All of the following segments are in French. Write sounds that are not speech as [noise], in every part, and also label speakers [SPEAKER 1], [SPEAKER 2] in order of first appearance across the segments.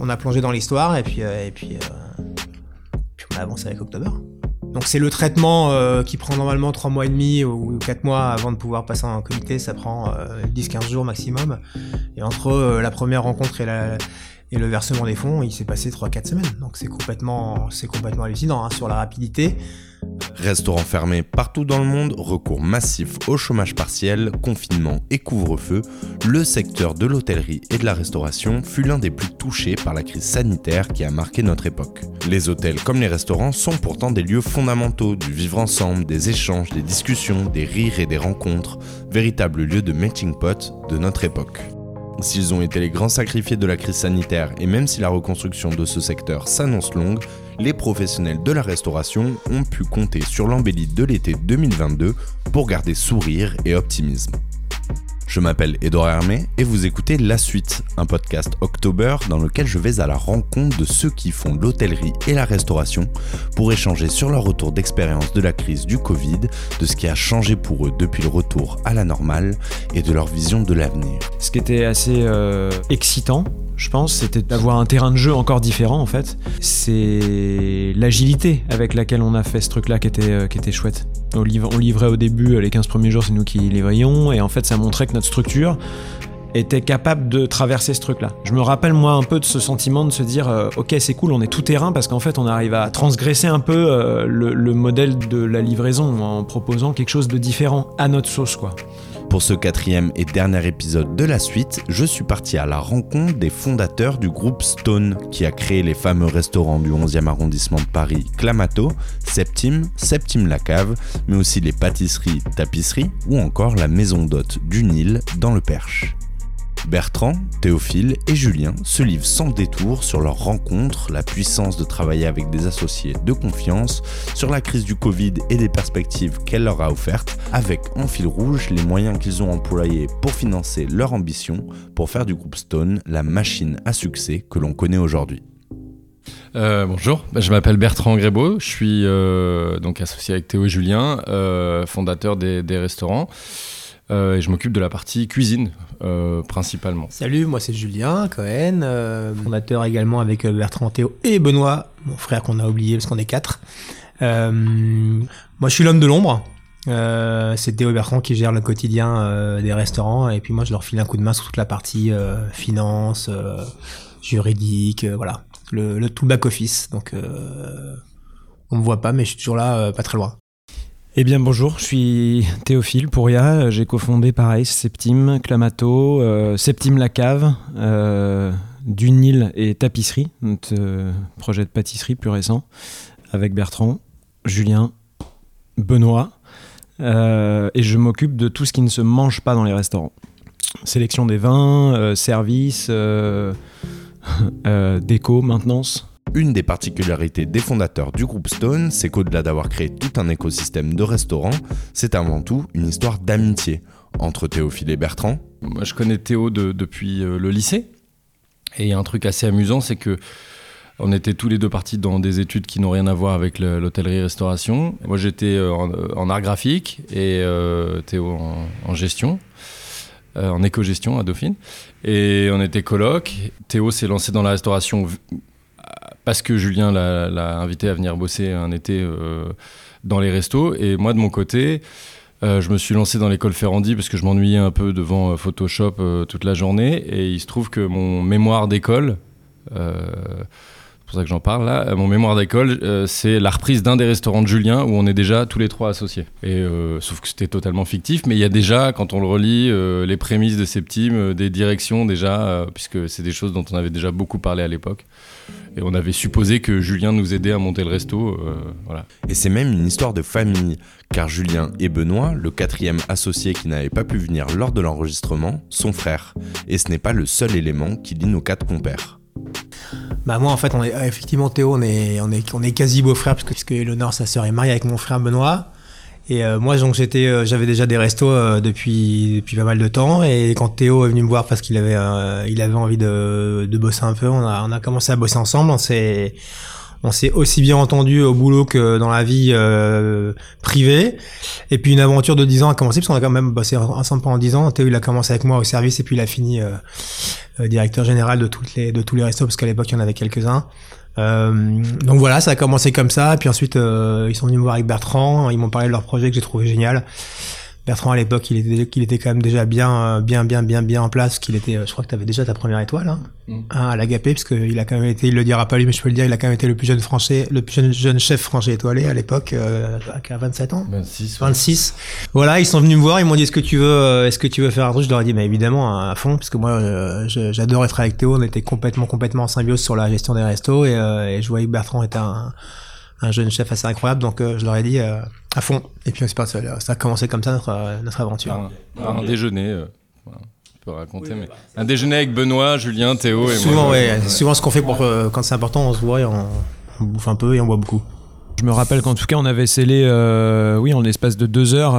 [SPEAKER 1] on a plongé dans l'histoire et puis, et puis, puis on a avancé avec October. Donc c'est le traitement euh, qui prend normalement 3 mois et demi ou 4 mois avant de pouvoir passer en comité, ça prend 10-15 euh, jours maximum. Et entre euh, la première rencontre et, et le versement des fonds, il s'est passé 3-4 semaines. Donc c'est complètement, complètement hallucinant hein, sur la rapidité.
[SPEAKER 2] Restaurants fermés partout dans le monde, recours massif au chômage partiel, confinement et couvre-feu, le secteur de l'hôtellerie et de la restauration fut l'un des plus touchés par la crise sanitaire qui a marqué notre époque. Les hôtels comme les restaurants sont pourtant des lieux fondamentaux du vivre ensemble, des échanges, des discussions, des rires et des rencontres, véritables lieux de melting pot de notre époque. S'ils ont été les grands sacrifiés de la crise sanitaire et même si la reconstruction de ce secteur s'annonce longue, les professionnels de la restauration ont pu compter sur l'embellite de l'été 2022 pour garder sourire et optimisme. Je m'appelle Edouard Hermé et vous écoutez La Suite, un podcast October dans lequel je vais à la rencontre de ceux qui font l'hôtellerie et la restauration pour échanger sur leur retour d'expérience de la crise du Covid, de ce qui a changé pour eux depuis le retour à la normale et de leur vision de l'avenir.
[SPEAKER 3] Ce qui était assez euh, excitant, je pense, c'était d'avoir un terrain de jeu encore différent en fait. C'est l'agilité avec laquelle on a fait ce truc-là qui était, euh, qui était chouette. On, on livrait au début, euh, les 15 premiers jours, c'est nous qui livrions, et en fait ça montrait que notre structure était capable de traverser ce truc-là. Je me rappelle moi un peu de ce sentiment de se dire euh, ok c'est cool on est tout terrain parce qu'en fait on arrive à transgresser un peu le, le, modèle de la livraison en proposant quelque chose de différent à notre sauce quoi.
[SPEAKER 2] Pour ce quatrième et dernier épisode de la suite, je suis parti à la rencontre des fondateurs du groupe Stone, qui a créé les fameux restaurants du 11e arrondissement de Paris, Clamato, Septime, Septime la Cave, mais aussi les pâtisseries, tapisseries ou encore la maison d'hôte du Nil dans le Perche. Bertrand, Théophile et Julien se livrent sans détour sur leur rencontre, la puissance de travailler avec des associés de confiance, sur la crise du Covid et des perspectives qu'elle leur a offertes, avec en fil rouge les moyens qu'ils ont employés pour financer leur ambition, pour faire du groupe Stone la machine à succès que l'on connaît aujourd'hui.
[SPEAKER 4] Euh, bonjour, je m'appelle Bertrand Grébeau, je suis euh, donc associé avec Théo et Julien, euh, fondateur des restaurants. Euh, et je m'occupe de la partie cuisine euh, principalement.
[SPEAKER 1] Salut, moi c'est Julien Cohen, euh, fondateur également avec Bertrand Théo et Benoît, mon frère qu'on a oublié parce qu'on est quatre. moi je suis l'homme de l'ombre. c'est Théo et Bertrand qui gèrent le quotidien des restaurants et puis moi je leur file un coup de main sur toute la partie finance, juridique, voilà, le, le, tout back office. Donc on me voit pas mais je suis toujours là, pas très loin.
[SPEAKER 3] Eh bien bonjour, je suis Théophile Pouria, j'ai cofondé pareil Septime, Clamato, euh, Septime La Cave, euh, et Tapisserie, notre euh, projet de pâtisserie plus récent, avec Bertrand, Julien, Benoît, et je m'occupe de tout ce qui ne se mange pas dans les restaurants. Sélection des vins, service, [laughs] déco, maintenance.
[SPEAKER 2] Une des particularités des fondateurs du groupe Stone, c'est qu'au-delà d'avoir créé tout un écosystème de restaurants, c'est avant tout une histoire d'amitié entre Théophile et Bertrand.
[SPEAKER 4] Moi, je connais Théo depuis euh, le lycée. Et il y a un truc assez amusant, c'est que on était tous les deux partis dans des études qui n'ont rien à voir avec l'hôtellerie-restauration. Moi, j'étais euh, en, art graphique et euh, Théo en, gestion, en éco-gestion à Dauphine. Et on était coloc. Théo s'est lancé dans la restauration parce que Julien l'a invité à venir bosser un été euh, dans les restos. Et moi, de mon côté, euh, je me suis lancé dans l'école Ferrandi parce que je m'ennuyais un peu devant euh, Photoshop toute la journée. Et il se trouve que mon mémoire d'école, c'est pour ça que j'en parle là, mon mémoire d'école, c'est la reprise d'un des restaurants de Julien où on est déjà tous les trois associés. Et sauf que c'était totalement fictif, mais il y a déjà, quand on le relit, les prémices de Septime, des directions déjà, puisque c'est des choses dont on avait déjà beaucoup parlé à l'époque. Et on avait supposé que Julien nous aidait à monter le resto. Euh, voilà.
[SPEAKER 2] Et c'est même une histoire de famille, car Julien et Benoît, le quatrième associé qui n'avait pas pu venir lors de l'enregistrement, sont frères. Et ce n'est pas le seul élément qui lie nos quatre compères.
[SPEAKER 1] Bah moi en fait on est effectivement Théo on est on est on est quasi beau-frère parce que puisque Eleonore sa sœur est mariée avec mon frère Benoît et euh, moi, donc j'étais, euh, j'avais déjà des restos euh, depuis depuis pas mal de temps. Et quand Théo est venu me voir parce qu'il avait il avait envie de, de bosser un peu, on a on a commencé à bosser ensemble. On s'est on s'est aussi bien entendu au boulot que dans la vie privée. Et puis une aventure de 10 ans a commencé parce qu'on a quand même bossé ensemble pendant 10 ans. Théo il a commencé avec moi au service et puis il a fini directeur général de toutes les de tous les restos parce qu'à l'époque il y en avait quelques-uns. donc voilà, ça a commencé comme ça. Puis ensuite, ils sont venus me voir avec Bertrand. Ils m'ont parlé de leur projet que j'ai trouvé génial. Bertrand à l'époque, il était, qu'il était quand même déjà bien, bien, bien, bien, bien en place. Qu'il était, je crois que tu avais déjà ta première étoile hein, mm. hein, à l'agapé, parce qu'il a quand même été, il le dira pas lui, mais je peux le dire, il a quand même été le plus jeune français, le plus jeune, jeune chef français étoilé à l'époque, euh, à 27 ans.
[SPEAKER 4] 26.
[SPEAKER 1] 26. Voilà, ils sont venus me voir, ils m'ont dit est-ce que tu veux, euh, est-ce que tu veux faire un truc? Je leur ai dit, mais évidemment à fond, parce que moi, euh, j'adore être avec Théo. On était complètement, complètement en symbiose sur la gestion des restos, et, euh, et je voyais que Bertrand était un un jeune chef assez incroyable, donc euh, je leur ai dit euh, à fond. Et puis ça, ça a commencé comme ça notre, euh, notre aventure.
[SPEAKER 4] Un, déjeuner. je peux raconter, mais un déjeuner avec Benoît, Julien, Théo et
[SPEAKER 1] souvent, moi. Ouais, Souvent, ce qu'on fait pour quand c'est important, on se voit et on, bouffe un peu et on boit beaucoup.
[SPEAKER 3] Je me rappelle qu'en tout cas, on avait scellé, oui, en l'espace de deux heures,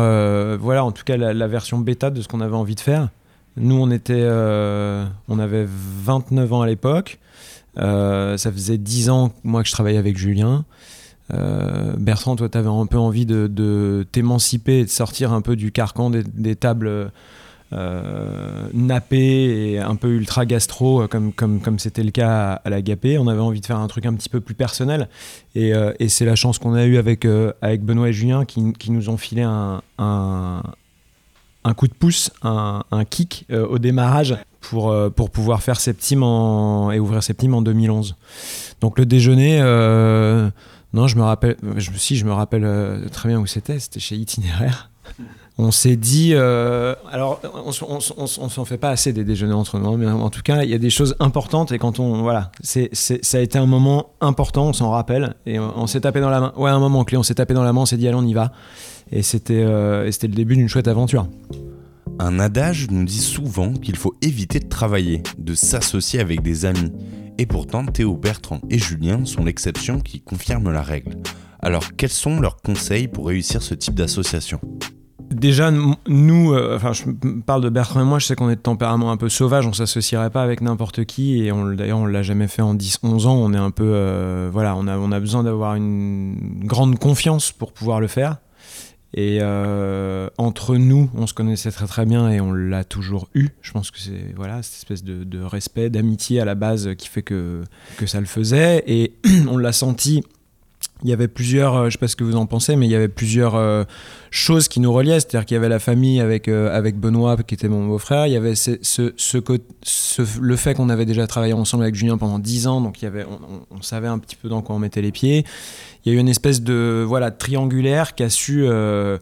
[SPEAKER 3] voilà, en tout cas, la, version bêta de ce qu'on avait envie de faire. Nous, on était, on avait 29 ans à l'époque. ça faisait 10 ans, moi, que je travaillais avec Julien. Euh, Bertrand, toi, tu avais un peu envie de, t'émanciper et de sortir un peu du carcan des, tables euh, nappées et un peu ultra gastro, comme comme comme c'était le cas à, la Gapé. On avait envie de faire un truc un petit peu plus personnel. Et, euh, c'est la chance qu'on a eue avec, avec Benoît et Julien qui, nous ont filé un, un, coup de pouce, un, kick au démarrage pour, pour pouvoir faire Septime et ouvrir Septime en 2011. Donc le déjeuner non, je me rappelle, si je me rappelle euh, très bien où c'était, c'était chez Itinéraire. On s'est dit, euh, alors on, on, s'en fait pas assez des déjeuners entre nous, mais en tout cas il y a des choses importantes et quand on, voilà, c'est, ça a été un moment important, on s'en rappelle et on, s'est tapé dans la main. Ouais, un moment clé, on s'est tapé dans la main, on s'est dit allez on y va et c'était, euh, et c'était le début d'une chouette aventure.
[SPEAKER 2] Un adage nous dit souvent qu'il faut éviter de travailler, de s'associer avec des amis. Et pourtant, Théo, Bertrand et Julien sont l'exception qui confirme la règle. Alors, quels sont leurs conseils pour réussir ce type d'association?
[SPEAKER 3] Déjà, nous, euh, enfin, je parle de Bertrand et moi, je sais qu'on est de tempérament un peu sauvage, on s'associerait pas avec n'importe qui, et d'ailleurs, on l'a jamais fait en 10, 11 ans, on est un peu, euh, voilà, on a besoin d'avoir une grande confiance pour pouvoir le faire. Et euh, entre nous, on se connaissait très très bien et on l'a toujours eu. Je pense que c'est voilà cette espèce de, respect, d'amitié à la base qui fait que, que ça le faisait. Et [clears throat] on l'a senti. Il y avait plusieurs, euh, je sais pas ce que vous en pensez, mais il y avait plusieurs euh, choses qui nous reliaient. C'est-à-dire qu'il y avait la famille avec, avec Benoît, qui était mon beau-frère. Il y avait ce, le fait qu'on avait déjà travaillé ensemble avec Julien pendant 10 ans, donc il y avait, on, savait un petit peu dans quoi on mettait les pieds il y a eu une espèce de voilà triangulaire qui a su euh,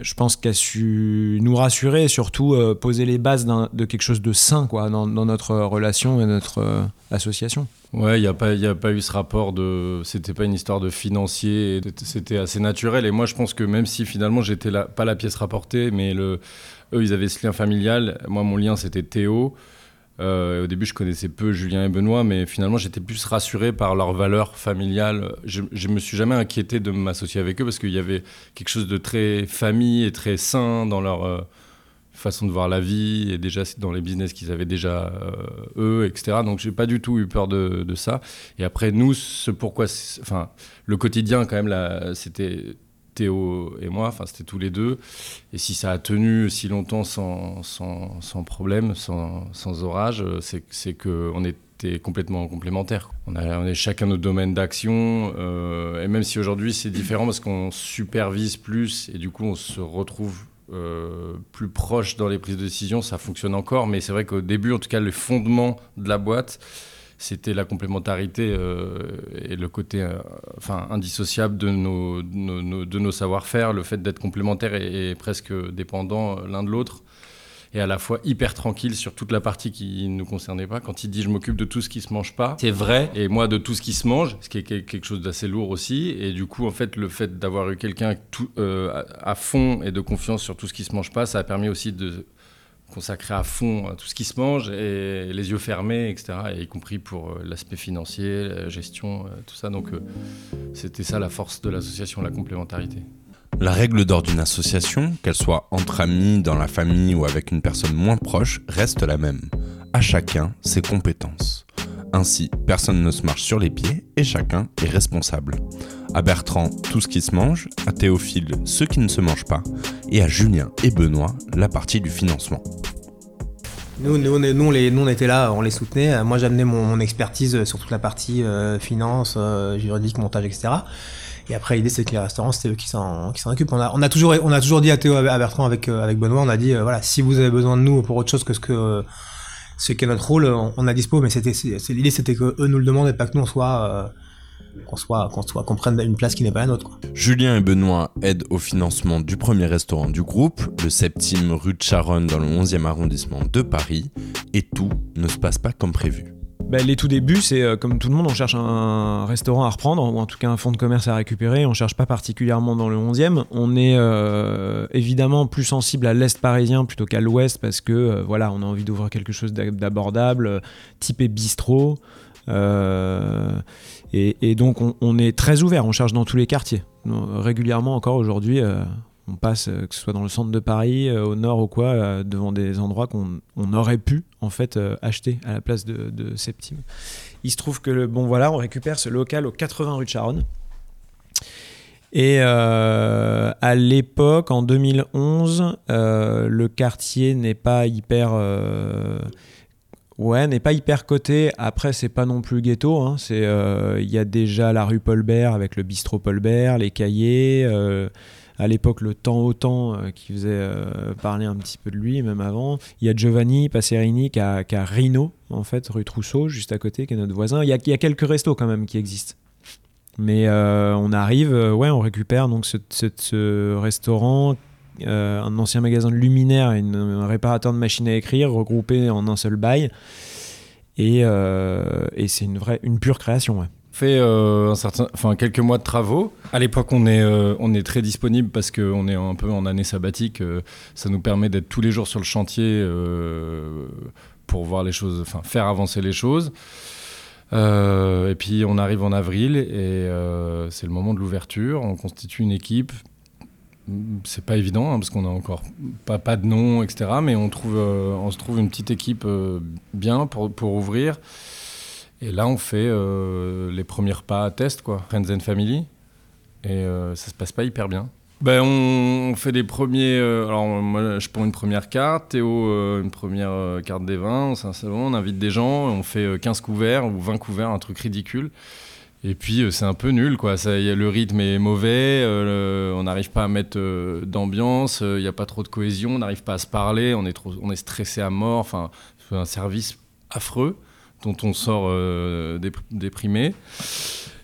[SPEAKER 3] je pense qu'a su nous rassurer et surtout euh, poser les bases de quelque chose de sain quoi, dans, notre relation et notre euh, association.
[SPEAKER 4] Ouais, il n'y a, pas, a pas eu ce rapport de. C'était pas une histoire de financier, c'était assez naturel. Et moi, je pense que même si finalement j'étais pas la pièce rapportée, mais eux, ils avaient ce lien familial. Moi, mon lien, c'était Théo. Euh, au début, je connaissais peu Julien et Benoît, mais finalement, j'étais plus rassuré par leurs valeurs familiales. Je, ne me suis jamais inquiété de m'associer avec eux parce qu'il y avait quelque chose de très famille et très sain dans leur euh, façon de voir la vie et déjà dans les business qu'ils avaient déjà euh, eux, etc. Donc, j'ai pas du tout eu peur de, ça. Et après, nous, pourquoi, enfin, le quotidien quand même, c'était Théo et moi, enfin c'était tous les deux. Et si ça a tenu si longtemps sans, sans, sans problème, sans, sans orage, c'est qu'on était complètement complémentaires. On, a, chacun notre domaine d'action, euh, et même si aujourd'hui c'est différent parce qu'on supervise plus et du coup on se retrouve euh, plus proche dans les prises de décision, ça fonctionne encore, mais c'est vrai qu'au début, en tout cas, le fondement de la boîte, c'était la complémentarité euh, et le côté euh, enfin, indissociable de nos, de nos savoir-faire, le fait d'être complémentaires et, presque dépendants l'un de l'autre, et à la fois hyper tranquille sur toute la partie qui ne nous concernait pas. Quand il dit je m'occupe de tout ce qui se mange pas, c'est vrai, et moi de tout ce qui se mange, ce qui est quelque chose d'assez lourd aussi, et du coup en fait le fait d'avoir eu quelqu'un euh, à fond et de confiance sur tout ce qui se mange pas, ça a permis aussi de consacré à fond à tout ce qui se mange et les yeux fermés, etc. y compris pour euh, l'aspect financier, la gestion, euh, tout ça. Donc euh, c'était ça la force de l'association, la complémentarité.
[SPEAKER 2] La règle d'or d'une association, qu'elle soit entre amis, dans la famille ou avec une personne moins proche, reste la même. À chacun ses compétences. Ainsi, personne ne se marche sur les pieds et chacun est responsable. À Bertrand, tout ce qui se mange, à Théophile, ce qui ne se mange pas, et à Julien et Benoît, la partie du financement.
[SPEAKER 1] Nous, nous, nous, les, nous, on était là, on les soutenait. Moi, j'amenais mon, mon, expertise sur toute la partie euh, finance, euh, juridique, montage, etc. Et après, l'idée, c'est que les restaurants, c'était eux qui s'en, qui s'en occupent. On a, on a toujours, on a toujours dit à Théo, à Bertrand, avec, euh, avec Benoît, on a dit, voilà, si vous avez besoin de nous pour autre chose que ce que, ce qu'est notre rôle, on, on a dispo, mais c'était, c'est, l'idée, c'était que eux nous le demandent et pas que nous, on soit, qu'on soit, qu'on soit, qu'on prenne une place qui n'est pas la nôtre. Quoi.
[SPEAKER 2] Julien et Benoît aident au financement du premier restaurant du groupe, le septime rue de Charonne dans le 11e arrondissement de Paris, et tout ne se passe pas comme prévu.
[SPEAKER 3] Bah, les tout débuts, c'est euh, comme tout le monde, on cherche un restaurant à reprendre, ou en tout cas un fonds de commerce à récupérer. On cherche pas particulièrement dans le 11e. On est euh, évidemment plus sensible à l'est parisien plutôt qu'à l'ouest parce que euh, voilà, on a envie d'ouvrir quelque chose d'abordable, typé bistrot. Et, et, donc on, est très ouvert, on cherche dans tous les quartiers. Régulièrement encore aujourd'hui, on passe, euh, que ce soit dans le centre de Paris, euh, au nord ou quoi, euh, devant des endroits qu'on aurait pu en fait acheter à la place de, Septime. Il se trouve que le, bon voilà, on récupère ce local au 80 rue de Charonne. Et à l'époque, en 2011, le quartier n'est pas hyper Ouais, n'est pas hyper coté. Après, c'est pas non plus ghetto. Hein. C'est, il y a déjà la rue Paulbert avec le bistrot Paulbert, les cahiers à l'époque le temps au temps euh, qui faisait euh, parler un petit peu de lui, même avant. Il y a Giovanni Passerini qui a, qui a Rino, en fait, rue Trousseau, juste à côté, qui est notre voisin. Il y a, y a quelques restos quand même qui existent. Mais euh, on arrive, ouais, on récupère donc ce restaurant, un ancien magasin de luminaires et un réparateur de machines à écrire regroupés en un seul bail. Et, et c'est une vraie, une pure création. Ouais
[SPEAKER 4] fait euh, un certain, enfin quelques mois de travaux. À l'époque, on est euh, on est très disponible parce qu'on est un peu en année sabbatique. Euh, ça nous permet d'être tous les jours sur le chantier pour voir les choses, enfin faire avancer les choses. et puis on arrive en avril et c'est le moment de l'ouverture. On constitue une équipe. C'est pas évident hein, parce qu'on a encore pas, pas de nom, etc. Mais on trouve, on se trouve une petite équipe bien pour, pour ouvrir. Et là, on fait euh, les premiers pas à test, quoi, Friends and Family. Et euh, ça se passe pas hyper bien. Ben, on, fait des premiers. Euh, alors, moi, je prends une première carte, Théo, une première carte des vins. Salon, on invite des gens, on fait 15 couverts ou 20 couverts, un truc ridicule. Et puis, c'est un peu nul, quoi. Ça, y a, le rythme est mauvais, on n'arrive pas à mettre d'ambiance, il n'y a pas trop de cohésion, on n'arrive pas à se parler, on est, on est stressé à mort. Enfin, c'est un service affreux dont on sort euh, déprimé.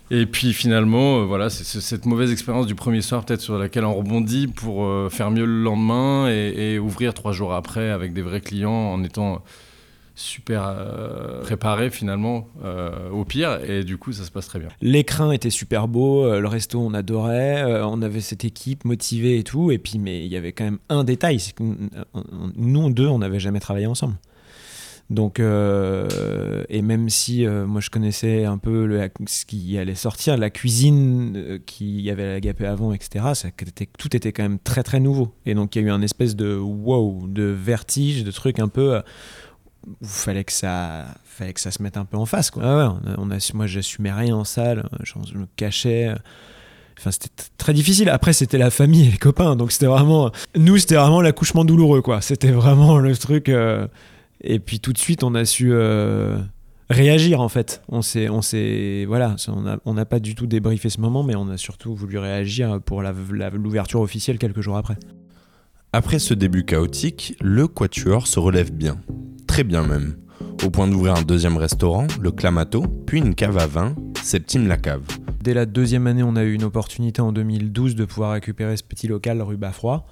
[SPEAKER 4] Et puis finalement, euh, voilà, c'est cette mauvaise expérience du premier soir peut-être sur laquelle on rebondit pour euh, faire mieux le lendemain et, ouvrir trois jours après avec des vrais clients en étant super préparé finalement au pire et du coup ça se passe très bien.
[SPEAKER 3] L'écran était super beau, le resto on adorait, on avait cette équipe motivée et tout et puis mais il y avait quand même un détail, c'est que nous deux on n'avait jamais travaillé ensemble. Donc, euh, et même si euh, moi je connaissais un peu le, ce qui allait sortir, la cuisine euh, qui y avait à l'agapé avant, etc., ça, tout était quand même très très nouveau. Et donc il y a eu un espèce de wow, de vertige, de truc un peu où fallait que ça, fallait que ça se mette un peu en face. Quoi. Ah on a, moi j'assumais rien en salle, je, me cachais. Enfin, c'était très difficile. Après, c'était la famille et les copains. Donc, c'était vraiment. Nous, c'était vraiment l'accouchement douloureux, quoi. C'était vraiment le truc. Et puis tout de suite, on a su euh, réagir en fait. On s'est, on s'est, voilà, on n'a pas du tout débriefé ce moment, mais on a surtout voulu réagir pour l'ouverture officielle quelques jours après.
[SPEAKER 2] Après ce début chaotique, le Quatuor se relève bien, très bien même, au point d'ouvrir un deuxième restaurant, le Clamato, puis une cave à vin, Septime la Cave.
[SPEAKER 3] Dès la deuxième année, on a eu une opportunité en 2012 de pouvoir récupérer ce petit local rue Bafroy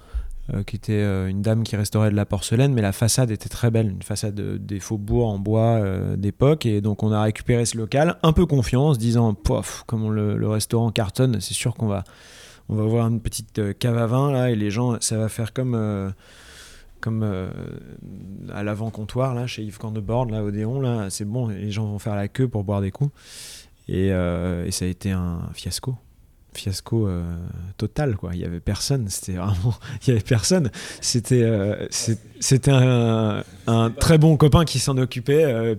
[SPEAKER 3] euh, qui était euh, une dame qui restaurait de la porcelaine, mais la façade était très belle, une façade des faubourgs en bois euh, d'époque. Et donc on a récupéré ce local, un peu confiant, en se disant, pof, comme le, restaurant cartonne, c'est sûr qu'on va, on va avoir une petite cave à vin là, et les gens, ça va faire comme comme à l'avant-comptoir là chez Yves Candebord là Odéon là c'est bon les gens vont faire la queue pour boire des coups. Et, et ça a été un fiasco. Fiasco euh, total quoi. Il y avait personne. C'était vraiment [laughs] il y avait personne. C'était euh, c'était un, très bon copain qui s'en occupait euh,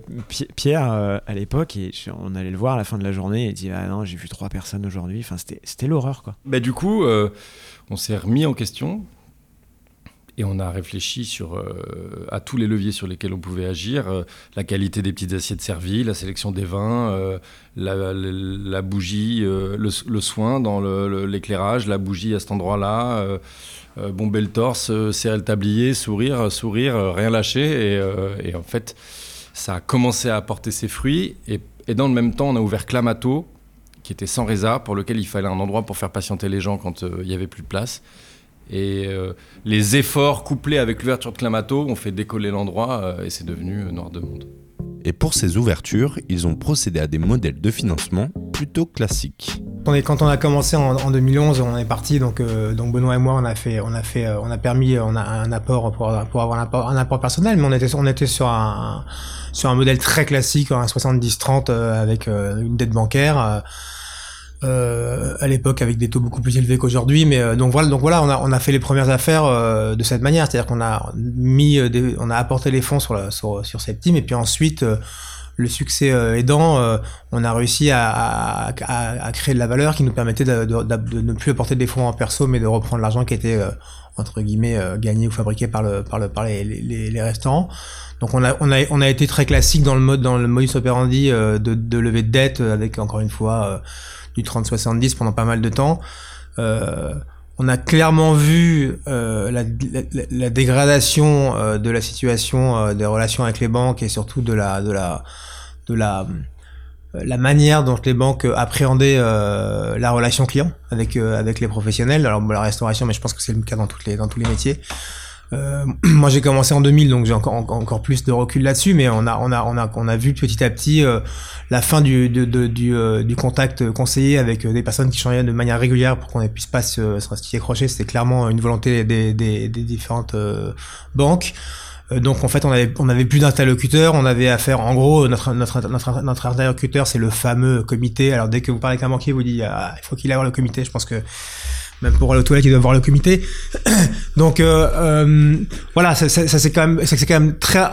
[SPEAKER 3] Pierre à l'époque. Et on allait le voir à la fin de la journée. Et il dit ah non j'ai vu trois personnes aujourd'hui. Enfin c'était c'était l'horreur quoi.
[SPEAKER 4] Bah du coup on s'est remis en question Et on a réfléchi sur, euh, à tous les leviers sur lesquels on pouvait agir, euh, la qualité des petites assiettes servies, la sélection des vins, euh, la, bougie, le, soin dans l'éclairage, la bougie à cet endroit-là, bomber le torse, serrer le tablier, sourire, sourire, rien lâcher. Et, en fait, ça a commencé à apporter ses fruits. Et, dans le même temps, on a ouvert Clamato, qui était sans résa, pour lequel il fallait un endroit pour faire patienter les gens quand il n'y avait plus de place. Et euh, les efforts couplés avec l'ouverture de Clamato ont fait décoller l'endroit euh, et c'est devenu euh, Noir de Monde.
[SPEAKER 2] Et pour ces ouvertures, ils ont procédé à des modèles de financement plutôt classiques.
[SPEAKER 1] Quand on a commencé en, 2011, on est parti donc donc Benoît et moi on a fait on a fait on a permis on a un apport pour, pour avoir un apport, un apport personnel mais on était on était sur un sur un modèle très classique un 70 30 avec une dette bancaire euh, à l'époque avec des taux beaucoup plus élevés qu'aujourd'hui. Mais euh, donc voilà, donc voilà, on a on a fait les premières affaires euh, de cette manière, c'est-à-dire qu'on a mis, des, on a apporté les fonds sur la, sur, sur team et puis ensuite. le succès aidant, on a réussi à, à, à, créer de la valeur qui nous permettait de, de, de, ne plus apporter des fonds en perso, mais de reprendre l'argent qui était entre guillemets gagné ou fabriqué par le par le par les, les, les, restaurants. Donc on a on a on a été très classique dans le mode dans le modus operandi de, de lever de dette avec encore une fois du 30-70 pendant pas mal de temps. Euh, on a clairement vu euh, la, la, la, dégradation euh, de la situation euh, des relations avec les banques et surtout de la de la de la la manière dont les banques appréhendaient euh, la relation client avec avec les professionnels. Alors la restauration, mais je pense que c'est le cas dans toutes les dans tous les métiers. Euh, [clears throat] moi, j'ai commencé en 2000, donc j'ai encore, encore plus de recul là-dessus, mais on a, on a, on a, on a vu petit à petit euh, la fin du, de, du, euh, du, contact conseillé avec des personnes qui changeaient de manière régulière pour qu'on ne puisse pas se, se accrocher. C'était clairement une volonté des, des, des différentes banques. Donc en fait, on avait, on avait plus d'interlocuteurs, on avait affaire, en gros, notre, notre, notre, interlocuteur, c'est le fameux comité. Alors dès que vous parlez avec un banquier, vous dit, ah, il faut qu'il aille le comité. Je pense que même pour aller aux toilettes, il doit voir le comité. [clears throat] Donc euh, euh, voilà, ça, ça, ça c'est quand même, ça c'est quand même très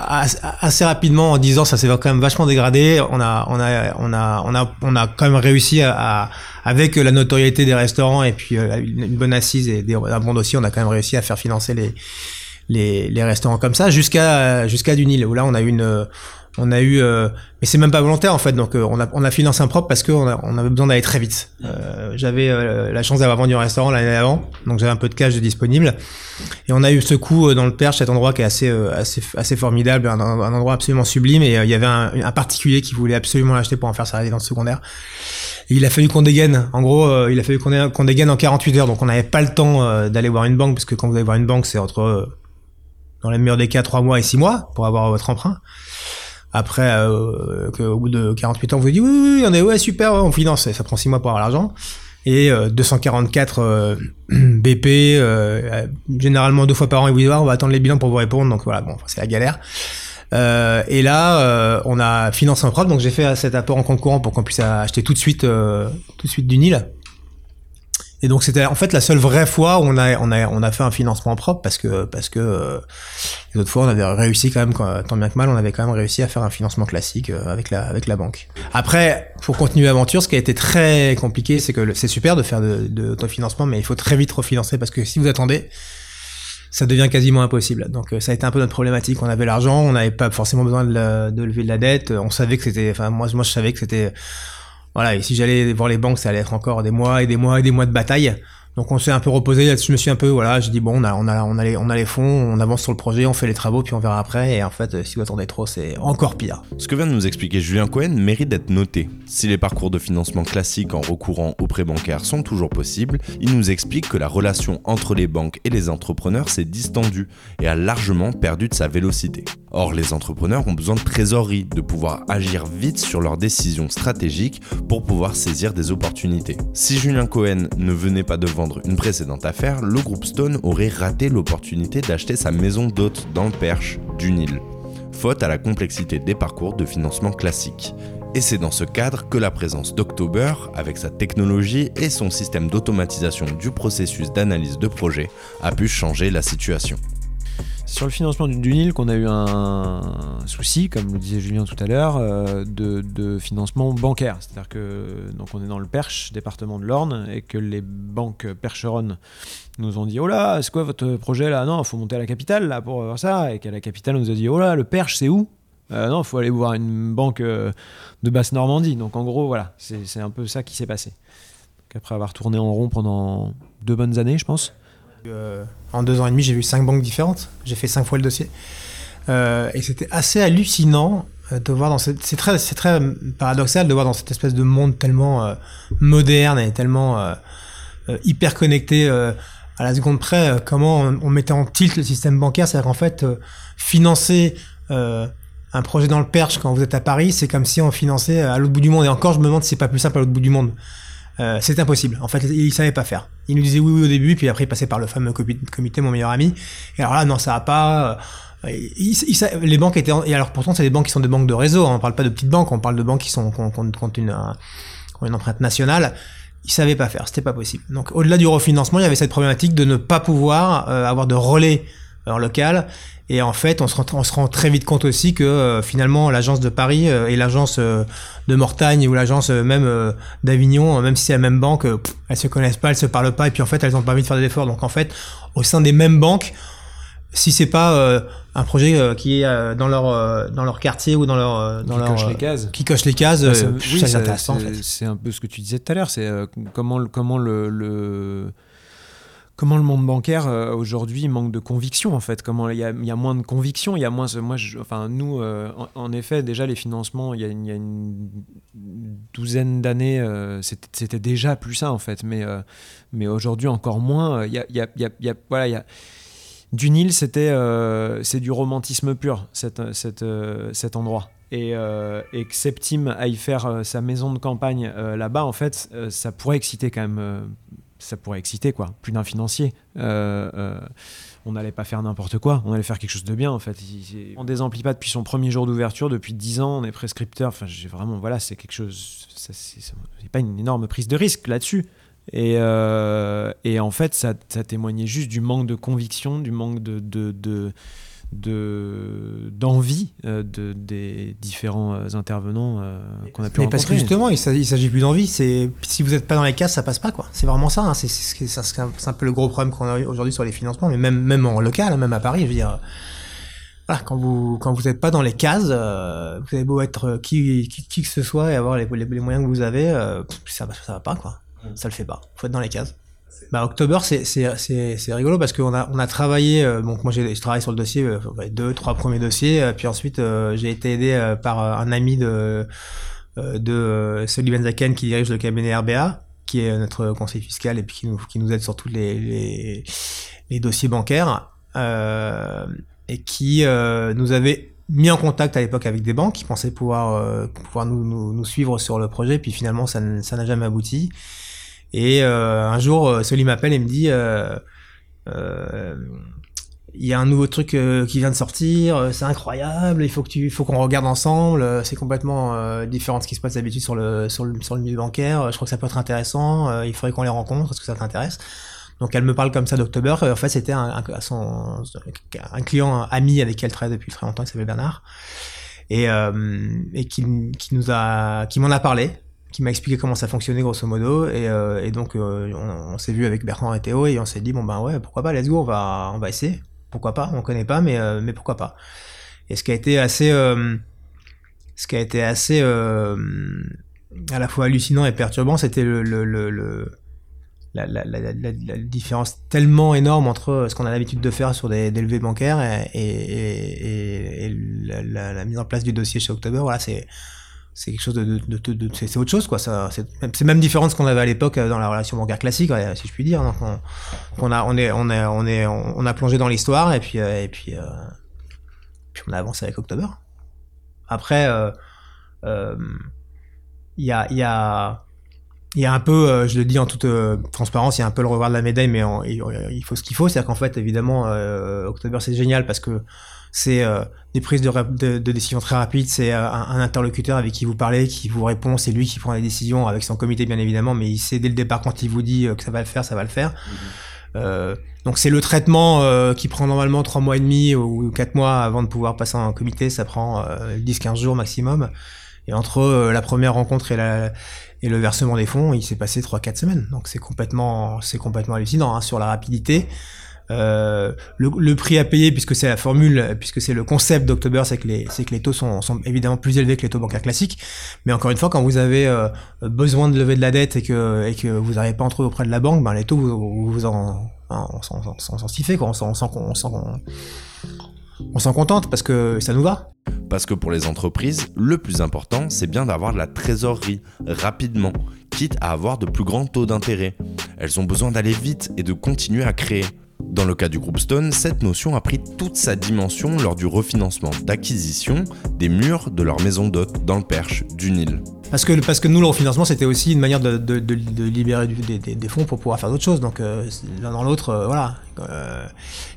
[SPEAKER 1] assez rapidement en 10 ans, ça s'est quand même vachement dégradé. On a, on a, on a, on a, on a quand même réussi à, avec la notoriété des restaurants et puis euh, une bonne assise et un bon dossier, on a quand même réussi à faire financer les les, les restaurants comme ça jusqu'à jusqu'à du Nil où là on a une on a eu, euh, mais c'est même pas volontaire en fait. Donc euh, on a on a financé un propre parce qu'on on avait besoin d'aller très vite. Euh, j'avais la chance d'avoir vendu un restaurant l'année avant, donc j'avais un peu de cash disponible. Et on a eu ce coup dans le Perche, cet endroit qui est assez assez assez formidable, un, endroit absolument sublime. Et il y avait un, un, particulier qui voulait absolument l'acheter pour en faire sa résidence secondaire. Et il a fallu qu'on dégaine. En gros, il a fallu qu'on qu'on dégaine en 48 heures. Donc on n'avait pas le temps d'aller voir une banque parce que quand vous allez voir une banque, c'est entre dans les meilleurs des cas 3 mois et 6 mois pour avoir votre emprunt. Après, euh, au bout de 48 ans, vous dites oui, oui, oui, on est ouais super, on finance. Ça prend 6 mois pour avoir l'argent. Et 244 euh, BP, euh, [clears throat] euh, généralement deux fois par an, ils vous disent on va attendre les bilans pour vous répondre. Donc voilà, bon, c'est la galère. et là, on a financé un propre, donc j'ai fait cet apport en compte courant pour qu'on puisse acheter tout de suite, tout de suite du Nil. Et donc c'était en fait la seule vraie fois où on a on a on a fait un financement propre parce que parce que euh, les autres fois on avait réussi quand même tant bien que mal on avait quand même réussi à faire un financement classique euh, avec la avec la banque. Après pour continuer l'aventure ce qui a été très compliqué c'est que c'est super de faire de, de financement mais il faut très vite refinancer parce que si vous attendez ça devient quasiment impossible. Donc euh, ça a été un peu notre problématique. On avait l'argent, on n'avait pas forcément besoin de, de, lever de la dette. On savait que c'était, enfin moi moi je savais que c'était voilà, et si j'allais voir les banques, ça allait être encore des mois et des mois et des mois de bataille. Donc on s'est un peu reposé Je me suis un peu, voilà, j'ai dit bon, on a, on a, on a les, fonds, on avance sur le projet, on fait les travaux, puis on verra après. Et en fait, si vous attendez trop, c'est encore pire.
[SPEAKER 2] Ce que vient de nous expliquer Julien Cohen mérite d'être noté. Si les parcours de financement classiques en recourant aux prêts bancaires sont toujours possibles, il nous explique que la relation entre les banques et les entrepreneurs s'est distendue et a largement perdu de sa vélocité. Or, les entrepreneurs ont besoin de trésorerie, de pouvoir agir vite sur leurs décisions stratégiques pour pouvoir saisir des opportunités. Si Julien Cohen ne venait pas de vendre une précédente affaire, le groupe Stone aurait raté l'opportunité d'acheter sa maison d'hôte dans le Perche, du Nil, faute à la complexité des parcours de financement classiques. Et c'est dans ce cadre que la présence d'October, avec sa technologie et son système d'automatisation du processus d'analyse de projet, a pu changer la situation.
[SPEAKER 3] Sur le financement du Nil qu'on a eu un souci, comme le disait Julien tout à l'heure, euh, de, financement bancaire. C'est-à-dire que donc on est dans le Perche, département de l'Orne, et que les banques percheronnes nous ont dit Oh là, c'est quoi votre projet là? Non, il faut monter à la capitale là pour voir ça. Et qu'à la capitale, on nous a dit Oh là, le Perche, c'est où? Euh, Non, il faut aller voir une banque euh, de Basse-Normandie. Donc en gros, voilà, c'est un peu ça qui s'est passé. après avoir tourné en rond pendant deux bonnes années, je pense.
[SPEAKER 1] Euh, en deux ans et demi, j'ai vu cinq banques différentes. J'ai fait cinq fois le dossier. Euh, et c'était assez hallucinant euh, de voir dans cette... C'est très, c'est très paradoxal de voir dans cette espèce de monde tellement moderne et tellement hyper connecté à la seconde près comment on, mettait en tilt le système bancaire. C'est-à-dire qu'en fait, financer un projet dans le Perche quand vous êtes à Paris, c'est comme si on finançait à l'autre bout du monde. Et encore, je me demande si c'est pas plus simple à l'autre bout du monde. C'est impossible. En fait, il savait pas faire. Il nous disait oui, oui au début, puis après il passait par le fameux comité, mon meilleur ami. Et alors là, non, ça va pas. Euh, les banques étaient et alors pourtant c'est des banques qui sont des banques de réseau. Hein. On parle pas de petites banques, on parle de banques qui sont qui ont, une, une empreinte nationale. Il savait pas faire, c'était pas possible. Donc au-delà du refinancement, il y avait cette problématique de ne pas pouvoir euh, avoir de relais local et en fait, on se rend, on se rend très vite compte aussi que euh, finalement, l'agence de Paris euh, et l'agence euh, de Mortagne ou l'agence même d'Avignon, même si c'est la même banque, elles se connaissent pas, elles se parlent pas, et puis en fait, elles ont pas envie de faire des efforts. Donc en fait, au sein des mêmes banques, si c'est pas un projet qui est dans leur dans leur quartier ou dans leur dans
[SPEAKER 3] qui
[SPEAKER 1] leur,
[SPEAKER 3] coche les cases,
[SPEAKER 1] qui coche les cases,
[SPEAKER 3] bah, c'est intéressant. C'est un peu ce que tu disais tout à l'heure. C'est comment comment le, le comment le monde bancaire euh, aujourd'hui manque de conviction en fait? Comment il y, a, moins de conviction? Il y a moins moi enfin nous euh, en, effet déjà les financements il y a, une douzaine d'années euh, c'était déjà plus ça en fait. Mais mais aujourd'hui encore moins. Il y a, c'était c'est du romantisme pur cet, cet, cet endroit. Et, que Septime aille faire sa maison de campagne là-bas, en fait, ça pourrait exciter quand même ça pourrait exciter, quoi. Plus d'un financier. Euh, euh, on n'allait pas faire n'importe quoi, on allait faire quelque chose de bien, en fait. On désemplit pas depuis son premier jour d'ouverture, depuis 10 ans, on est prescripteur. Enfin, j'ai vraiment, voilà, c'est quelque chose. C'est pas une énorme prise de risque là-dessus. Et, euh, et, en fait, ça, ça, témoignait juste du manque de conviction, du manque de, de de d'envie euh, de, des différents euh, intervenants euh, qu'on a pu
[SPEAKER 1] Mais parce que justement, il s'agit, s'agit plus d'envie. C'est si vous n'êtes pas dans les cases, ça passe pas quoi. C'est vraiment ça. Hein. C'est, c'est, un, peu le gros problème qu'on a aujourd'hui sur les financements, mais même même en local, même à Paris, je veux dire. Voilà, quand vous quand vous n'êtes pas dans les cases, vous avez beau être qui, qui, que ce soit et avoir les, les, moyens que vous avez, ça ça va pas quoi. Ça le fait pas. Faut être dans les cases. Bah, October, c'est rigolo parce qu'on a, on a travaillé. Euh, donc, moi, j'ai travaillé sur le dossier, euh, deux, trois premiers dossiers. Euh, puis ensuite, j'ai été aidé par un ami de, de Sullivan Zaken qui dirige le cabinet RBA, qui est notre conseil fiscal et puis qui nous, qui nous aide sur tous les, les, les dossiers bancaires. et qui nous avait mis en contact à l'époque avec des banques qui pensaient pouvoir, pouvoir nous, nous, nous, suivre sur le projet. Puis finalement, ça n'a jamais abouti. Et euh, un jour, euh, Soli m'appelle et me dit euh, il y a un nouveau truc qui vient de sortir, c'est incroyable, il faut que tu, faut qu'on regarde ensemble, c'est complètement différent de ce qui se passe d'habitude sur le, sur le, sur le milieu bancaire, je crois que ça peut être intéressant, il faudrait qu'on les rencontre, est-ce que ça t'intéresse? Donc elle me parle comme ça d'October, en fait c'était un, un, un client ami avec qui elle travaille depuis très longtemps, qui s'appelle Bernard, et, et qui, qui nous a, qui m'en a parlé, qui m'a expliqué comment ça fonctionnait grosso modo et, euh, donc euh, on, s'est vu avec Bertrand et Théo et on s'est dit bon ben ouais pourquoi pas let's go on va on va essayer. Pourquoi pas on connaît pas mais euh, mais pourquoi pas. Et ce qui a été assez ce qui a été assez à la fois hallucinant et perturbant c'était le, la, différence tellement énorme entre ce qu'on a l'habitude de faire sur des, des levées bancaires et, la, mise en place du dossier chez October. Voilà c'est c'est quelque chose de, c'est autre chose quoi ça c'est même différent de ce qu'on avait à l'époque euh, dans la relation bancaire classique si je puis dire donc on, a on est on est on est on a plongé dans l'histoire et puis euh, et puis euh, puis on a avancé avec October après il y a il y a il y a un peu, je le dis en toute transparence, il y a un peu le revoir de la médaille, mais il faut ce qu'il faut. C'est-à-dire qu'en fait, évidemment, October c'est génial parce que c'est euh, des prises de, de, de décision très rapides, c'est euh, un, interlocuteur avec qui vous parlez, qui vous répond, c'est lui qui prend les décisions avec son comité bien évidemment, mais il sait dès le départ quand il vous dit euh, que ça va le faire, ça va le faire. Mhm. donc c'est le traitement qui prend normalement 3 mois et demi ou 4 mois avant de pouvoir passer en comité, ça prend 10-15 jours maximum. Et entre la première rencontre et, la, et le versement des fonds, il s'est passé 3-4 semaines. Donc c'est complètement, c'est complètement hallucinant hein, sur la rapidité. Euh, le, prix à payer, puisque c'est la formule, puisque c'est le concept d'October, c'est que les, taux sont, évidemment plus élevés que les taux bancaires classiques. Mais encore une fois, quand vous avez euh, besoin de lever de la dette et que, vous n'arrivez pas à auprès de la banque, ben les taux, vous, vous en, on s'en, quoi. On on s'en contente parce que ça nous va.
[SPEAKER 2] Parce que pour les entreprises, le plus important, c'est bien d'avoir de la trésorerie rapidement, quitte à avoir de plus grands taux d'intérêt. Elles ont besoin d'aller vite et de continuer à créer. Dans le cas du groupe Stone, cette notion a pris toute sa dimension lors du refinancement d'acquisition des murs de leur maison d'hôte dans le Perche du Nil.
[SPEAKER 1] Parce que, parce que nous, le refinancement, c'était aussi une manière de, libérer des, fonds pour pouvoir faire d'autres choses. Donc, euh, l'un dans l'autre, euh, voilà. Euh,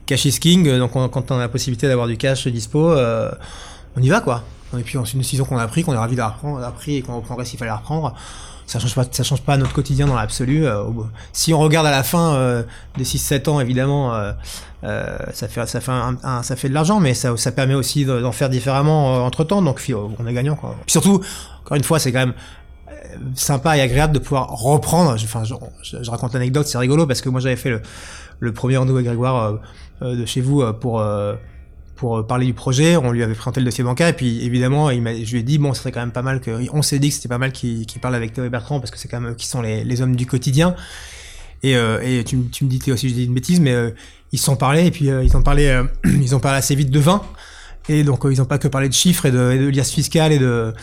[SPEAKER 1] cash is king. Donc, quand on a la possibilité d'avoir du cash dispo, on y va, quoi. Et puis, c'est une décision qu'on a prise, qu'on est ravi d'avoir pris et qu'on reprendrait s'il fallait la reprendre ça change pas ça change pas notre quotidien dans l'absolu euh, si on regarde à la fin euh, des 6 7 ans évidemment euh, ça fait ça fait un, ça fait de l'argent mais ça ça permet aussi d'en faire différemment entre temps. Donc on est gagnant quoi. Puis surtout encore une fois c'est quand même sympa et agréable de pouvoir reprendre. Enfin je, je, raconte l'anecdote c'est rigolo parce que moi j'avais fait le, le premier rendez-vous avec Grégoire de chez vous pour pour euh, parler du projet, on lui avait présenté le dossier bancaire et puis évidemment, je lui ai dit bon, ce serait quand même pas mal que on s'est dit que c'était pas mal qu'il parle avec Théo et Bertrand parce que c'est quand même eux qui sont les, hommes du quotidien. Et, euh, tu, me dis Théo aussi je dis une bêtise, mais euh, ils se sont parlé et puis ils ont parlé [clears throat] ils ont parlé assez vite de vin. Et donc ils n'ont pas que parlé de chiffres et de, et de fiscales et de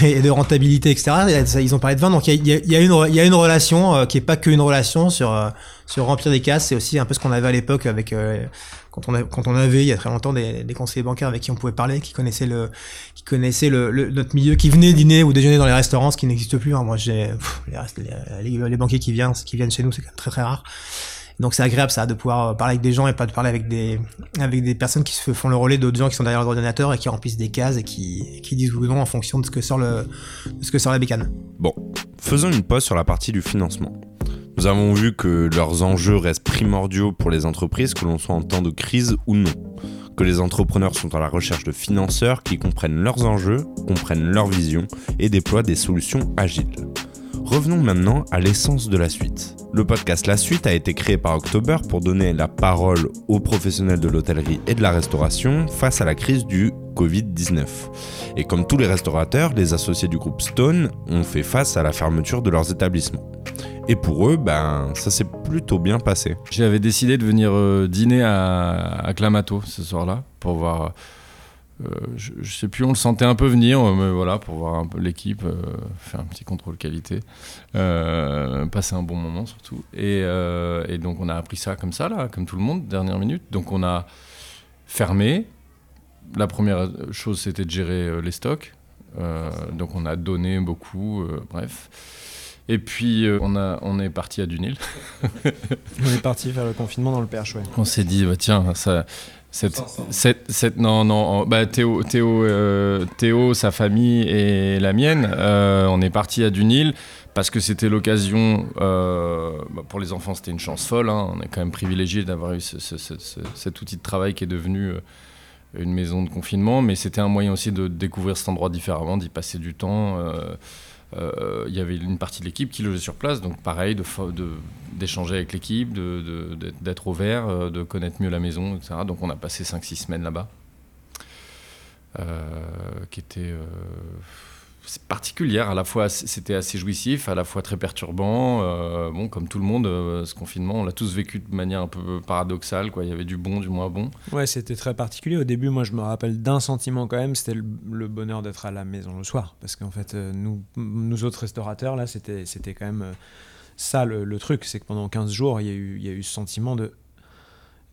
[SPEAKER 1] [laughs] rentabilité etc. Ils ont parlé de vin. Donc il y a, y a, une il y a une relation qui est pas qu'une relation sur sur remplir des cases. C'est aussi un peu ce qu'on avait à l'époque avec quand on, avait il y a très longtemps des, conseillers bancaires avec qui on pouvait parler, qui connaissaient le, notre milieu, qui venaient dîner ou déjeuner dans les restaurants, ce qui n'existe plus. Hein. Moi, j'ai les, banquiers qui viennent, qui viennent chez nous, c'est quand même très très rare. Donc c'est agréable ça de pouvoir parler avec des gens et pas de parler avec des personnes qui se font le relais d'autres gens qui sont derrière l'ordinateur et qui remplissent des cases et qui, disent ou non en fonction de ce que sort la bécane.
[SPEAKER 2] Bon, faisons une pause sur la partie du financement. Nous avons vu que leurs enjeux restent primordiaux pour les entreprises, que l'on soit en temps de crise ou non. Que les entrepreneurs sont à la recherche de financeurs qui comprennent leurs enjeux, comprennent leur vision et déploient des solutions agiles. Revenons maintenant à l'essence de la suite. Le podcast La Suite a été créé par October pour donner la parole aux professionnels de l'hôtellerie et de la restauration face à la crise du Covid-19. Et comme tous les restaurateurs, les associés du groupe Stone ont fait face à la fermeture de leurs établissements. Et pour eux, ben, ça s'est plutôt bien passé.
[SPEAKER 4] J'avais décidé de venir euh, dîner à, Clamato ce soir-là pour voir. Euh, je, sais plus, on le sentait un peu venir, euh, mais voilà, pour voir un peu l'équipe, faire un petit contrôle qualité, passer un bon moment surtout. Et, et, donc on a appris ça comme ça, là, comme tout le monde, dernière minute. Donc on a fermé. La première chose, c'était de gérer les stocks. donc on a donné beaucoup, bref. Et puis, euh, on, a, on est parti à Dunil. [laughs]
[SPEAKER 3] on est parti faire le confinement dans le Perche, ouais.
[SPEAKER 4] On s'est dit, bah, tiens, ça, cette, cette, non, non, bah, Théo, Théo, euh, Théo, sa famille et la mienne, euh, on est parti à Dunil parce que c'était l'occasion, bah, pour les enfants c'était une chance folle, hein. on est quand même privilégié d'avoir eu cet outil de travail qui est devenu une maison de confinement, mais c'était un moyen aussi de découvrir cet endroit différemment, d'y passer du temps. Euh, il y avait une partie de l'équipe qui logeait sur place, donc pareil, d'échanger de, avec l'équipe, d'être au vert, euh, de connaître mieux la maison, etc. Donc on a passé 5-6 semaines là-bas, euh, qui était particulière. À la fois, c'était assez jouissif, à la fois très perturbant. Euh, bon, comme tout le monde, euh, ce confinement, on l'a tous vécu de manière un peu paradoxale. Quoi. Il y avait du bon, du moins bon.
[SPEAKER 3] Ouais, c'était très particulier. Au début, moi, je me rappelle d'un sentiment quand même, c'était le, bonheur d'être à la maison le soir. Parce qu'en fait, euh, nous, nous autres restaurateurs, là, c'était, quand même ça le, truc. C'est que pendant 15 jours, il y a eu, il y a eu ce sentiment de,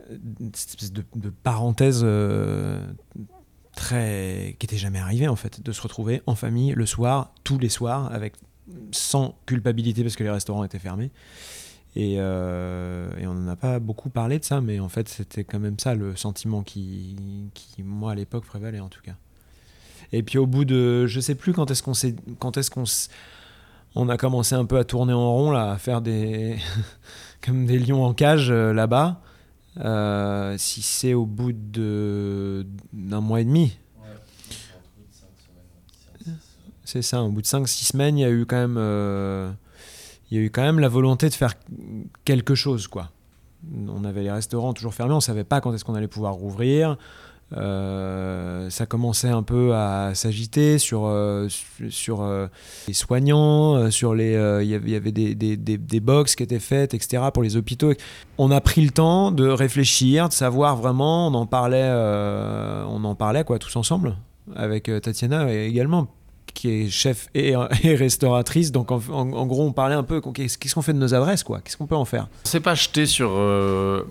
[SPEAKER 3] de parenthèse très qui était jamais arrivé en fait de se retrouver en famille le soir tous les soirs avec sans culpabilité parce que les restaurants étaient fermés et, euh, on n'en a pas beaucoup parlé de ça mais en fait c'était quand même ça le sentiment qui, qui moi à l'époque prévalait en tout cas et puis au bout de je sais plus quand est-ce qu'on s'est quand est-ce qu'on on a commencé un peu à tourner en rond, là, à faire des. [laughs] comme des lions en cage là-bas. Si c'est au bout d'un mois et demi, c'est ça, au bout de 5-6 semaines, il y a eu quand même, euh, il y a eu quand même la volonté de faire quelque chose, quoi. On avait les restaurants toujours fermés, on savait pas quand est-ce qu'on allait pouvoir rouvrir. Euh, ça commençait un peu à s'agiter sur, euh, sur les soignants, sur les, il y avait des, des, des, des, qui étaient faites, etc. pour les hôpitaux. On a pris le temps de réfléchir, de savoir vraiment, on en parlait, on en parlait quoi, tous ensemble, avec Tatiana également qui est chef et, [laughs] restauratrice. Donc en, gros, on parlait un peu qu'est-ce qu'on fait de nos adresses, quoi? Qu'est-ce qu'on peut en faire?
[SPEAKER 4] On s'est pas jeté sur. Euh,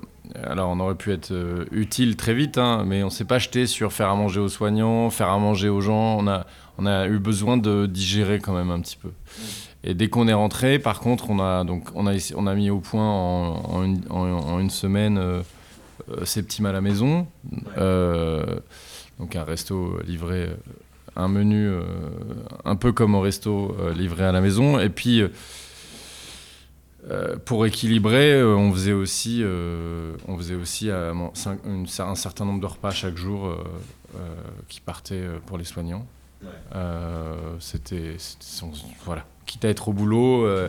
[SPEAKER 4] alors on aurait pu être euh, utile très vite, hein, mais on s'est pas jeté sur faire à manger aux soignants, faire à manger aux gens. On a, on a eu besoin de digérer quand même un petit peu. Et dès qu'on est rentré, par contre, on a, donc, on a, on a mis au point en, une, semaine euh, Septime à la maison. donc un resto livré un menu euh, un peu comme au resto euh, livré à la maison. Et puis, euh, pour équilibrer, on faisait aussi, on faisait aussi un, certain nombre de repas chaque jour qui partaient pour les soignants. C'était, voilà, quitte à être au boulot. et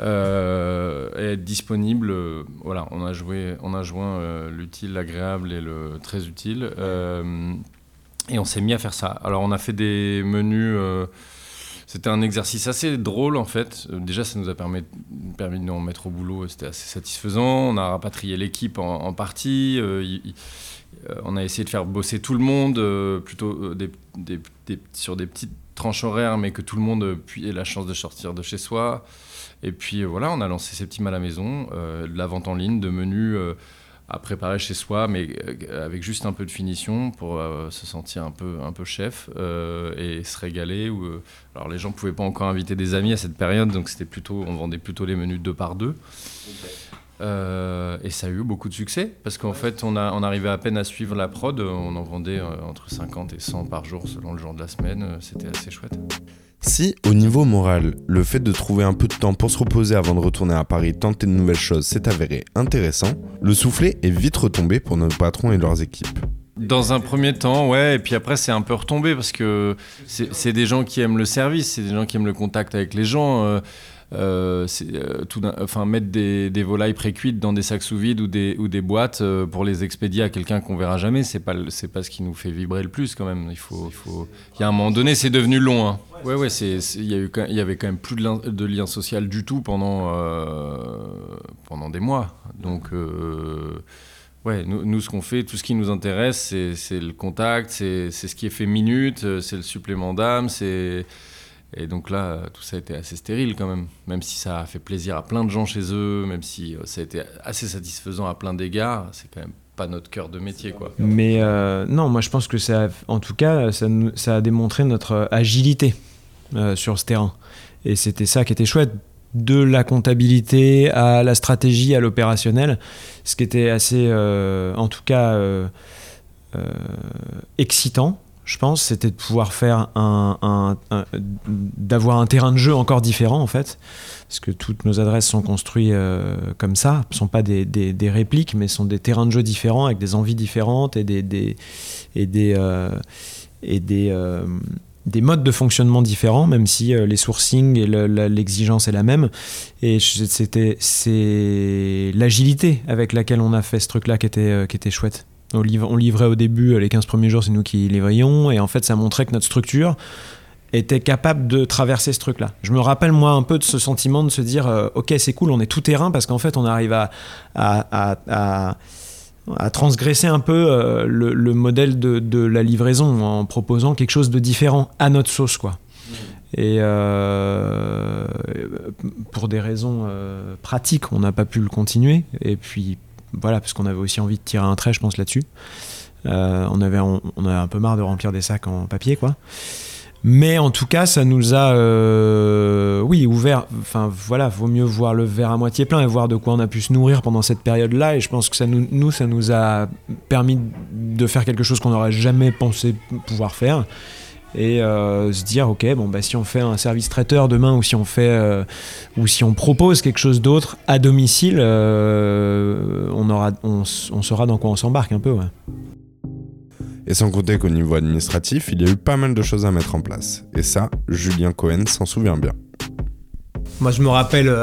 [SPEAKER 4] être disponible. voilà, on a joué, on a joint l'utile, l'agréable et le très utile. Et on s'est mis à faire ça. Alors on a fait des menus. Euh, c'était un exercice assez drôle en fait. Euh, déjà, ça nous a permis, de nous mettre au boulot. C'était assez satisfaisant. On a rapatrié l'équipe en, partie. Euh, on a essayé de faire bosser tout le monde, plutôt sur des petites tranches horaires, mais que tout le monde ait la chance de sortir de chez soi. Et puis voilà, on a lancé petits à la maison, de la vente en ligne, de menus à préparer chez soi, mais euh, avec juste un peu de finition pour euh, se sentir un peu, un peu chef euh, et se régaler. Ou, alors les gens ne pouvaient pas encore inviter des amis à cette période, donc c'était plutôt, on vendait plutôt les menus deux par deux. et ça a eu beaucoup de succès parce qu'en fait on, a, on arrivait à peine à suivre la prod, on en vendait entre 50 et 100 par jour selon le jour de la semaine, c'était assez chouette.
[SPEAKER 2] Si, au niveau moral, le fait de trouver un peu de temps pour se reposer avant de retourner à Paris tenter de nouvelles choses s'est avéré intéressant, le soufflet est vite retombé pour nos patrons et leurs équipes.
[SPEAKER 4] Dans un premier temps, ouais, et puis après c'est un peu retombé parce que c'est des gens qui aiment le service, c'est des gens qui aiment le contact avec les gens. Euh, tout enfin, mettre des, des, volailles précuites dans des sacs sous vide ou des, boîtes euh, pour les expédier à quelqu'un qu'on verra jamais, c'est pas, pas ce qui nous fait vibrer le plus quand même. Il y a un moment donné, c'est devenu long. Hein. Ouais, ouais, il y, avait quand même plus de, lien social du tout pendant, pendant des mois. Donc, ouais, nous, ce qu'on fait, tout ce qui nous intéresse, c'est, le contact, c'est ce qui est fait minute, c'est le supplément d'âme, c'est et donc là, tout ça a été assez stérile quand même, même si ça a fait plaisir à plein de gens chez eux, même si euh, ça a été assez satisfaisant à plein d'égards, c'est quand même pas notre cœur de métier. Quoi.
[SPEAKER 3] Mais euh, non, moi je pense que ça, en tout cas, ça, a démontré notre agilité euh, sur ce terrain. Et c'était ça qui était chouette, de la comptabilité à la stratégie, à l'opérationnel, ce qui était assez, en tout cas, excitant je pense, c'était de pouvoir faire un, d'avoir un terrain de jeu encore différent en fait, parce que toutes nos adresses sont construites euh, comme ça, ne sont pas des, répliques, mais sont des terrains de jeu différents avec des envies différentes et des, et des euh, et des euh, des modes de fonctionnement différents, même si les sourcing et l'exigence est la même. Et c'était c'est l'agilité avec laquelle on a fait ce truc-là qui était qui était chouette. On, livrait au début, euh, les 15 premiers jours, c'est nous qui livrions, et en fait, ça montrait que notre structure était capable de traverser ce truc-là. Je me rappelle, moi, un peu de ce sentiment de se dire, euh, ok, c'est cool, on est tout terrain, parce qu'en fait, on arrive à, à, transgresser un peu euh, le, modèle de, la livraison en proposant quelque chose de différent à notre sauce, quoi. Et pour des raisons pratiques, on n'a pas pu le continuer. Et puis voilà, parce qu'on avait aussi envie de tirer un trait, je pense, là-dessus. Euh, on, avait, on, un peu marre de remplir des sacs en papier, quoi. Mais en tout cas, ça nous a, euh, oui, ouvert. Enfin, voilà, vaut mieux voir le verre à moitié plein et voir de quoi on a pu se nourrir pendant cette période-là. Et je pense que ça nous, ça nous a permis de faire quelque chose qu'on n'aurait jamais pensé pouvoir faire. Et euh, se dire ok bon bah si on fait un service traiteur demain ou si on fait euh, ou si on propose quelque chose d'autre à domicile euh, on aura on, saura dans quoi on s'embarque un peu ouais.
[SPEAKER 2] Et sans compter qu'au niveau administratif, il y a eu pas mal de choses à mettre en place. Et ça, Julien Cohen s'en souvient bien.
[SPEAKER 1] Moi, je me rappelle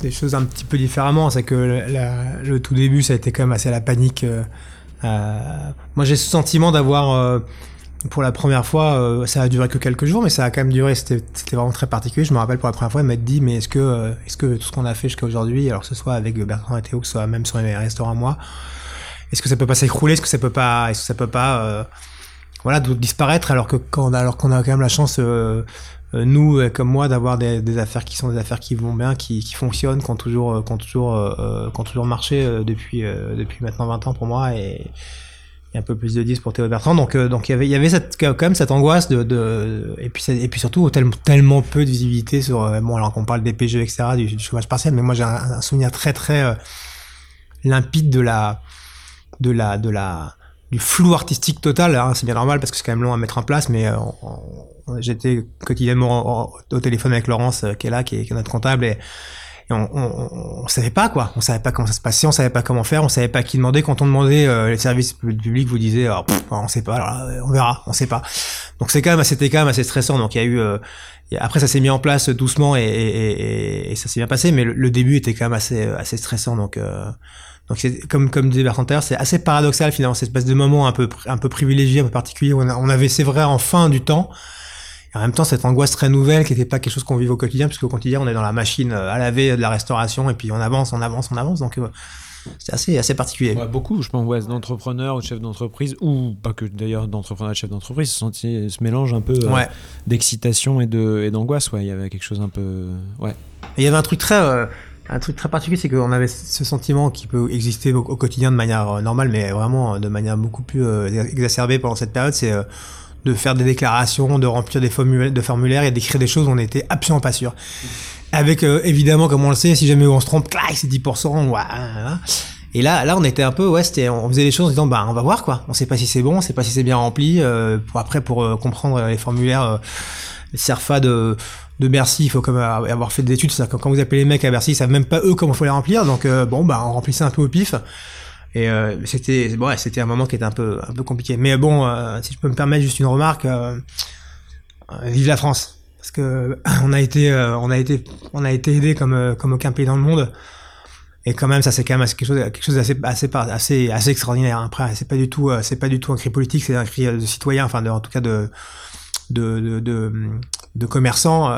[SPEAKER 1] des choses un petit peu différemment. C'est que le tout début, ça a été quand même assez la panique. moi, j'ai ce sentiment d'avoir pour la première fois, euh, ça a duré que quelques jours, mais ça a quand même duré. C'était vraiment très particulier. Je me rappelle pour la première fois, elle m'a dit, mais est-ce que, euh, est-ce que tout ce qu'on a fait jusqu'à aujourd'hui, alors que ce soit avec Bertrand et Théo, que ce soit même sur les restaurants moi, est-ce que ça peut pas s'écrouler Est-ce que ça peut pas, est-ce que ça peut pas, euh, voilà, disparaître alors que quand, alors qu'on a quand même la chance, nous comme moi, d'avoir des, affaires qui sont des affaires qui vont bien, qui, qui fonctionnent, qui ont toujours, qui ont toujours, qui ont toujours marché depuis, depuis maintenant 20 ans pour moi et un peu plus de 10 pour Théo Bertrand. Donc, euh, donc il y avait, il y avait cette, quand même cette angoisse de, de et puis et puis surtout tellement, tellement peu de visibilité sur euh, bon alors qu'on parle des PGE etc du, chômage partiel, mais moi j'ai un, souvenir très très euh, limpide de la de la de la du flou artistique total. Hein. c'est bien normal parce que c'est quand même long à mettre en place, mais j'étais quotidiennement au, téléphone avec Laurence qui est là, qui est, qui est notre comptable et on, on, on, savait pas quoi, on savait pas comment ça se passait, on savait pas comment faire, on savait pas qui demander. Quand on demandait euh, les services publics, vous disiez, oh, on sait pas, alors, on verra, on sait pas. Donc c'est quand même, c'était quand même assez stressant. Donc il y a eu, euh, après ça s'est mis en place doucement et, et, et, ça s'est bien passé, mais le, début était quand même assez assez stressant. Donc euh, donc c'est comme comme disait Bertrand c'est assez paradoxal finalement cette espèce de moment un peu un peu privilégié, un peu particulier. On, on avait c'est vrai en fin du temps en même temps, cette angoisse très nouvelle qui n'était pas quelque chose qu'on vit au quotidien, puisque au quotidien, on est dans la machine euh, à laver de la restauration, et puis on avance, on avance, on avance. Donc, euh, c'est assez, assez particulier.
[SPEAKER 3] beaucoup, je pense, ouais, d'entrepreneurs ou de chefs d'entreprise, ou pas que d'ailleurs d'entrepreneurs et de chefs d'entreprise, ce, ce mélange un peu euh, d'excitation et d'angoisse. ouais, il y avait quelque chose un peu. Ouais.
[SPEAKER 1] il y avait un truc très. un truc très particulier, c'est qu'on avait ce sentiment qui peut exister au, quotidien de manière normale, mais vraiment de manière beaucoup plus exacerbée pendant cette période. C'est de faire des déclarations, de remplir des formulaires, et d'écrire des choses on n'était absolument pas sûr. Avec euh, évidemment, comme on le sait, si jamais on se trompe, clac, c'est 10%. Ouais, et là, là, on était un peu, ouais, c'était, on faisait les choses en disant, bah, on va voir quoi. On sait pas si c'est bon, on sait pas si c'est bien rempli. Euh, pour après, pour euh, comprendre les formulaires, les Serfa de de Bercy, il faut comme avoir fait des études. Ça, quand, vous appelez les mecs à Bercy, ils savent même pas eux comment faut les remplir. Donc bon, bah, on remplissait un peu au pif. Et euh, c'était bon, ouais, c'était un moment qui était un peu un peu compliqué. Mais bon, euh, si je peux me permettre juste une remarque, euh, vive la France, parce que [laughs] on a été on a été on a été aidé comme comme aucun pays dans le monde. Et quand même, ça c'est quand même quelque chose quelque chose d'assez assez assez assez extraordinaire. Après, c'est pas du tout c'est pas du tout un cri politique, c'est un cri de citoyen, enfin de, en tout cas de de de de, de commerçants.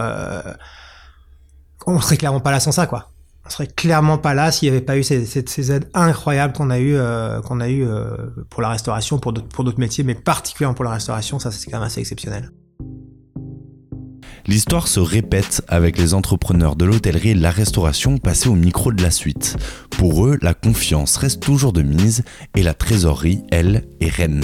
[SPEAKER 1] on serait clairement pas là sans ça, quoi on serait clairement pas là s'il n'y avait pas eu ces, aides incroyables qu'on a eu euh, euh, pour la restauration, pour d'autres pour d'autres métiers, mais particulièrement pour la restauration, ça c'est quand même assez exceptionnel.
[SPEAKER 2] L'histoire se répète avec les entrepreneurs de l'hôtellerie et de la restauration passés au micro de la suite. Pour eux, la confiance reste toujours de mise et la trésorerie, elle, est reine.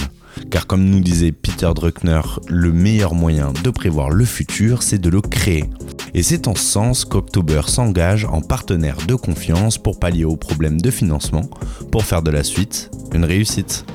[SPEAKER 2] Car comme nous disait Peter Druckner, le meilleur moyen de prévoir le futur, c'est de le créer. Et c'est en ce sens qu'October s'engage en partenaire de confiance pour pallier aux problèmes de financement, pour faire de la suite une réussite.